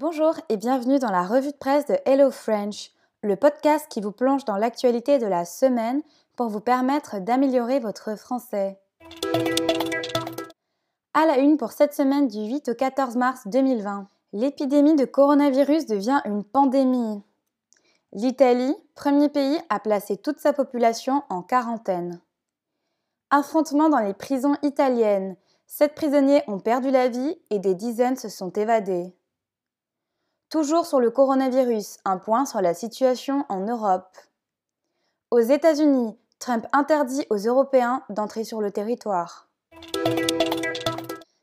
Bonjour et bienvenue dans la revue de presse de Hello French, le podcast qui vous plonge dans l'actualité de la semaine pour vous permettre d'améliorer votre français. À la une pour cette semaine du 8 au 14 mars 2020, l'épidémie de coronavirus devient une pandémie. L'Italie, premier pays à placer toute sa population en quarantaine. Affrontement dans les prisons italiennes. Sept prisonniers ont perdu la vie et des dizaines se sont évadés. Toujours sur le coronavirus, un point sur la situation en Europe. Aux États-Unis, Trump interdit aux Européens d'entrer sur le territoire.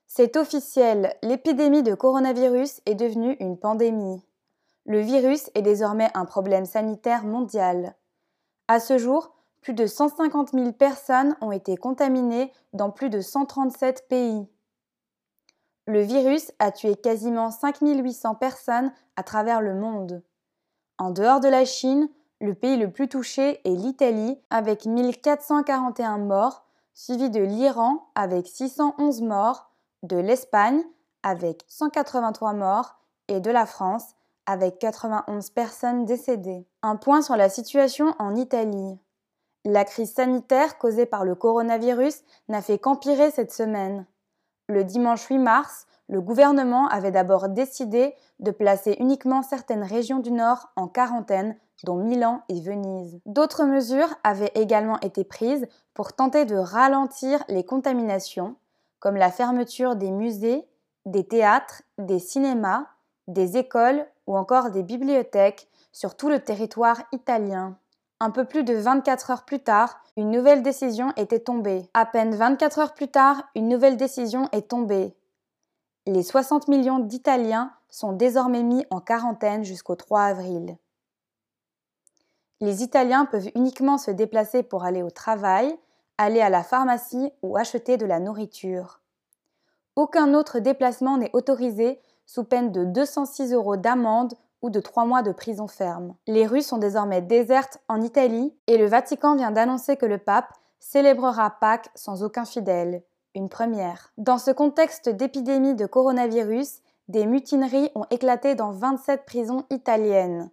C'est officiel, l'épidémie de coronavirus est devenue une pandémie. Le virus est désormais un problème sanitaire mondial. À ce jour, plus de 150 000 personnes ont été contaminées dans plus de 137 pays. Le virus a tué quasiment 5800 personnes à travers le monde. En dehors de la Chine, le pays le plus touché est l'Italie avec 1441 morts, suivi de l'Iran avec 611 morts, de l'Espagne avec 183 morts et de la France avec 91 personnes décédées. Un point sur la situation en Italie. La crise sanitaire causée par le coronavirus n'a fait qu'empirer cette semaine. Le dimanche 8 mars, le gouvernement avait d'abord décidé de placer uniquement certaines régions du Nord en quarantaine, dont Milan et Venise. D'autres mesures avaient également été prises pour tenter de ralentir les contaminations, comme la fermeture des musées, des théâtres, des cinémas, des écoles ou encore des bibliothèques sur tout le territoire italien. Un peu plus de 24 heures plus tard, une nouvelle décision était tombée. À peine 24 heures plus tard, une nouvelle décision est tombée. Les 60 millions d'Italiens sont désormais mis en quarantaine jusqu'au 3 avril. Les Italiens peuvent uniquement se déplacer pour aller au travail, aller à la pharmacie ou acheter de la nourriture. Aucun autre déplacement n'est autorisé sous peine de 206 euros d'amende de trois mois de prison ferme. Les rues sont désormais désertes en Italie et le Vatican vient d'annoncer que le pape célébrera Pâques sans aucun fidèle. Une première. Dans ce contexte d'épidémie de coronavirus, des mutineries ont éclaté dans 27 prisons italiennes.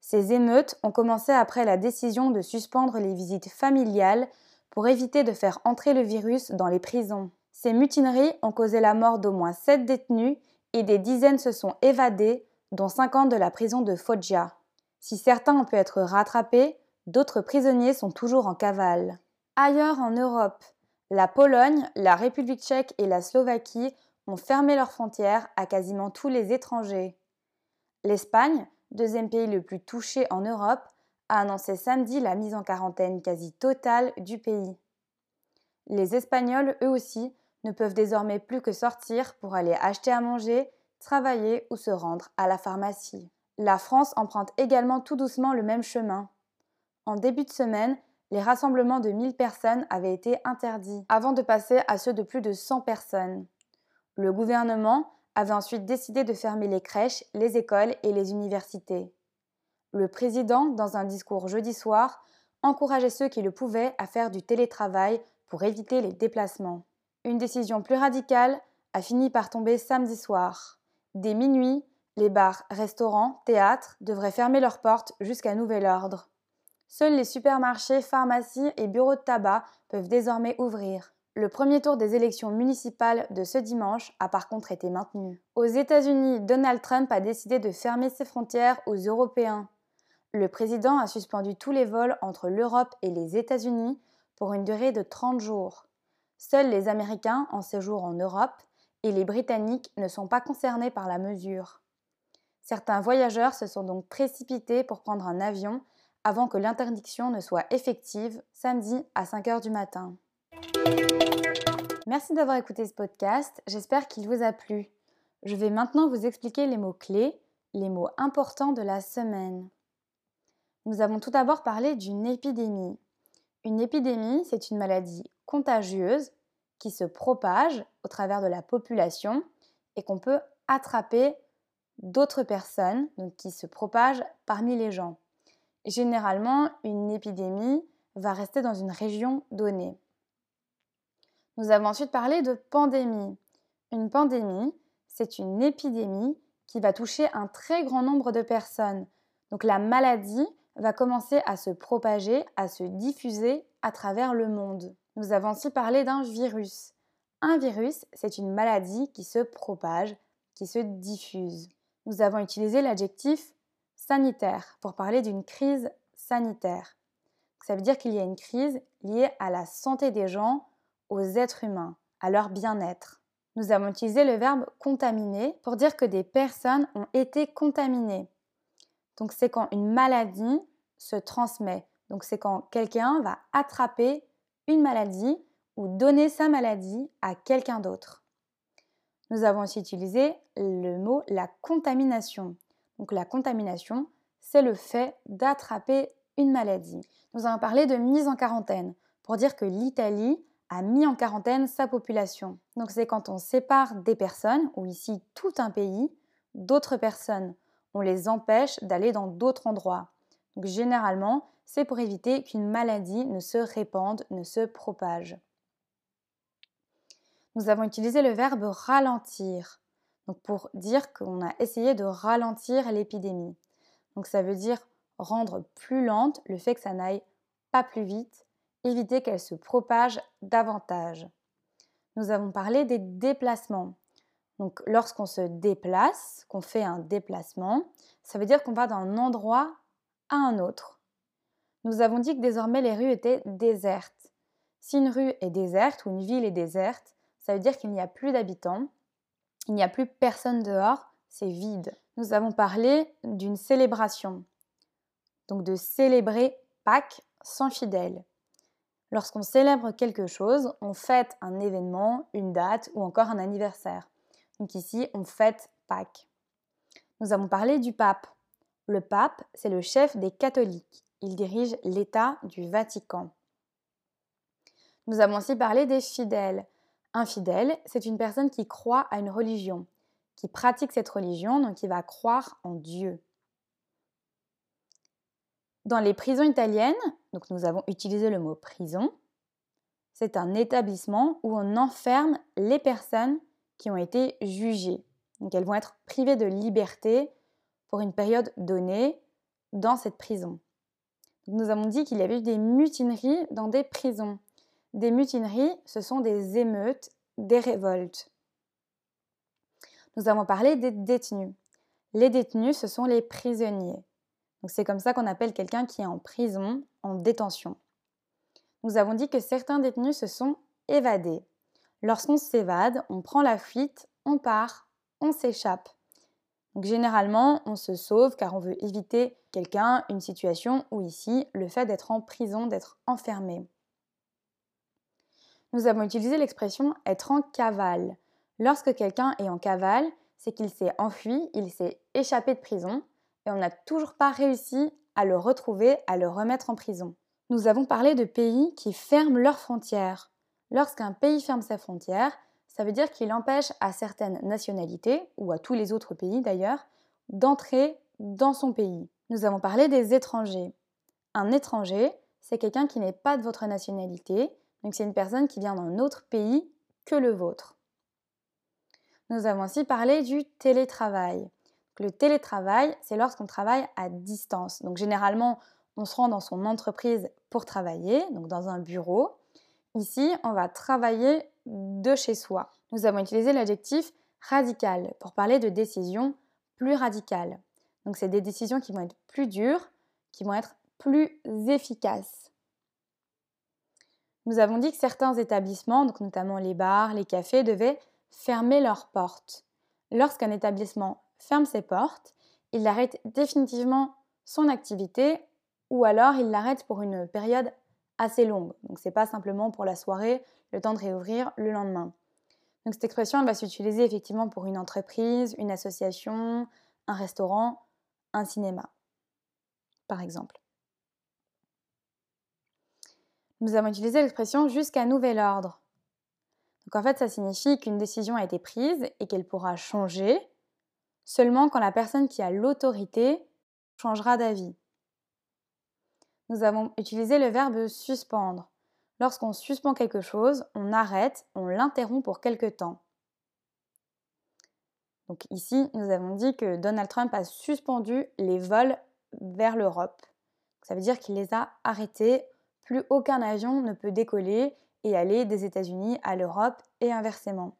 Ces émeutes ont commencé après la décision de suspendre les visites familiales pour éviter de faire entrer le virus dans les prisons. Ces mutineries ont causé la mort d'au moins 7 détenus et des dizaines se sont évadés dont 50 de la prison de Foggia. Si certains ont pu être rattrapés, d'autres prisonniers sont toujours en cavale. Ailleurs en Europe, la Pologne, la République tchèque et la Slovaquie ont fermé leurs frontières à quasiment tous les étrangers. L'Espagne, deuxième pays le plus touché en Europe, a annoncé samedi la mise en quarantaine quasi totale du pays. Les Espagnols, eux aussi, ne peuvent désormais plus que sortir pour aller acheter à manger travailler ou se rendre à la pharmacie. La France emprunte également tout doucement le même chemin. En début de semaine, les rassemblements de 1000 personnes avaient été interdits, avant de passer à ceux de plus de 100 personnes. Le gouvernement avait ensuite décidé de fermer les crèches, les écoles et les universités. Le président, dans un discours jeudi soir, encourageait ceux qui le pouvaient à faire du télétravail pour éviter les déplacements. Une décision plus radicale a fini par tomber samedi soir. Dès minuit, les bars, restaurants, théâtres devraient fermer leurs portes jusqu'à nouvel ordre. Seuls les supermarchés, pharmacies et bureaux de tabac peuvent désormais ouvrir. Le premier tour des élections municipales de ce dimanche a par contre été maintenu. Aux États-Unis, Donald Trump a décidé de fermer ses frontières aux Européens. Le président a suspendu tous les vols entre l'Europe et les États-Unis pour une durée de 30 jours. Seuls les Américains en séjour en Europe et les Britanniques ne sont pas concernés par la mesure. Certains voyageurs se sont donc précipités pour prendre un avion avant que l'interdiction ne soit effective samedi à 5 h du matin. Merci d'avoir écouté ce podcast, j'espère qu'il vous a plu. Je vais maintenant vous expliquer les mots clés, les mots importants de la semaine. Nous avons tout d'abord parlé d'une épidémie. Une épidémie, c'est une maladie contagieuse qui se propage au travers de la population et qu'on peut attraper d'autres personnes, donc qui se propagent parmi les gens. Généralement, une épidémie va rester dans une région donnée. Nous avons ensuite parlé de pandémie. Une pandémie, c'est une épidémie qui va toucher un très grand nombre de personnes. Donc la maladie va commencer à se propager, à se diffuser à travers le monde. Nous avons aussi parlé d'un virus. Un virus, c'est une maladie qui se propage, qui se diffuse. Nous avons utilisé l'adjectif sanitaire pour parler d'une crise sanitaire. Ça veut dire qu'il y a une crise liée à la santé des gens, aux êtres humains, à leur bien-être. Nous avons utilisé le verbe contaminer pour dire que des personnes ont été contaminées. Donc c'est quand une maladie se transmet. Donc c'est quand quelqu'un va attraper une maladie ou donner sa maladie à quelqu'un d'autre. Nous avons aussi utilisé le mot la contamination. Donc la contamination, c'est le fait d'attraper une maladie. Nous avons parlé de mise en quarantaine pour dire que l'Italie a mis en quarantaine sa population. Donc c'est quand on sépare des personnes, ou ici tout un pays, d'autres personnes. On les empêche d'aller dans d'autres endroits. Donc généralement, c'est pour éviter qu'une maladie ne se répande, ne se propage. Nous avons utilisé le verbe ralentir, pour dire qu'on a essayé de ralentir l'épidémie. Donc ça veut dire rendre plus lente le fait que ça n'aille pas plus vite, éviter qu'elle se propage davantage. Nous avons parlé des déplacements. Donc lorsqu'on se déplace, qu'on fait un déplacement, ça veut dire qu'on va d'un endroit à un autre. Nous avons dit que désormais les rues étaient désertes. Si une rue est déserte ou une ville est déserte, ça veut dire qu'il n'y a plus d'habitants, il n'y a plus personne dehors, c'est vide. Nous avons parlé d'une célébration, donc de célébrer Pâques sans fidèles. Lorsqu'on célèbre quelque chose, on fête un événement, une date ou encore un anniversaire. Donc ici, on fête Pâques. Nous avons parlé du pape. Le pape, c'est le chef des catholiques. Il dirige l'État du Vatican. Nous avons aussi parlé des fidèles. Un fidèle, c'est une personne qui croit à une religion, qui pratique cette religion, donc qui va croire en Dieu. Dans les prisons italiennes, donc nous avons utilisé le mot prison, c'est un établissement où on enferme les personnes qui ont été jugées. Donc elles vont être privées de liberté pour une période donnée dans cette prison. Nous avons dit qu'il y avait eu des mutineries dans des prisons. Des mutineries, ce sont des émeutes, des révoltes. Nous avons parlé des détenus. Les détenus, ce sont les prisonniers. Donc c'est comme ça qu'on appelle quelqu'un qui est en prison, en détention. Nous avons dit que certains détenus se sont évadés. Lorsqu'on s'évade, on prend la fuite, on part, on s'échappe. Donc généralement, on se sauve car on veut éviter quelqu'un, une situation ou ici le fait d'être en prison, d'être enfermé. Nous avons utilisé l'expression être en cavale. Lorsque quelqu'un est en cavale, c'est qu'il s'est enfui, il s'est échappé de prison et on n'a toujours pas réussi à le retrouver, à le remettre en prison. Nous avons parlé de pays qui ferment leurs frontières. Lorsqu'un pays ferme ses frontières, ça veut dire qu'il empêche à certaines nationalités, ou à tous les autres pays d'ailleurs, d'entrer dans son pays. Nous avons parlé des étrangers. Un étranger, c'est quelqu'un qui n'est pas de votre nationalité, donc c'est une personne qui vient d'un autre pays que le vôtre. Nous avons aussi parlé du télétravail. Le télétravail, c'est lorsqu'on travaille à distance. Donc généralement, on se rend dans son entreprise pour travailler, donc dans un bureau. Ici, on va travailler de chez soi. Nous avons utilisé l'adjectif radical pour parler de décisions plus radicales. Donc c'est des décisions qui vont être plus dures, qui vont être plus efficaces. Nous avons dit que certains établissements, donc notamment les bars, les cafés, devaient fermer leurs portes. Lorsqu'un établissement ferme ses portes, il arrête définitivement son activité ou alors il l'arrête pour une période assez longue. Donc c'est pas simplement pour la soirée, le temps de réouvrir le lendemain. Donc cette expression elle va s'utiliser effectivement pour une entreprise, une association, un restaurant, un cinéma, par exemple. Nous avons utilisé l'expression jusqu'à nouvel ordre. Donc en fait, ça signifie qu'une décision a été prise et qu'elle pourra changer seulement quand la personne qui a l'autorité changera d'avis. Nous avons utilisé le verbe suspendre. Lorsqu'on suspend quelque chose, on arrête, on l'interrompt pour quelque temps. Donc ici, nous avons dit que Donald Trump a suspendu les vols vers l'Europe. Ça veut dire qu'il les a arrêtés. Plus aucun avion ne peut décoller et aller des États-Unis à l'Europe et inversement.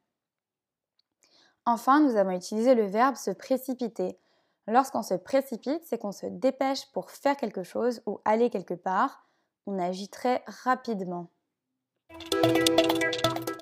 Enfin, nous avons utilisé le verbe se précipiter. Lorsqu'on se précipite, c'est qu'on se dépêche pour faire quelque chose ou aller quelque part. On agit très rapidement.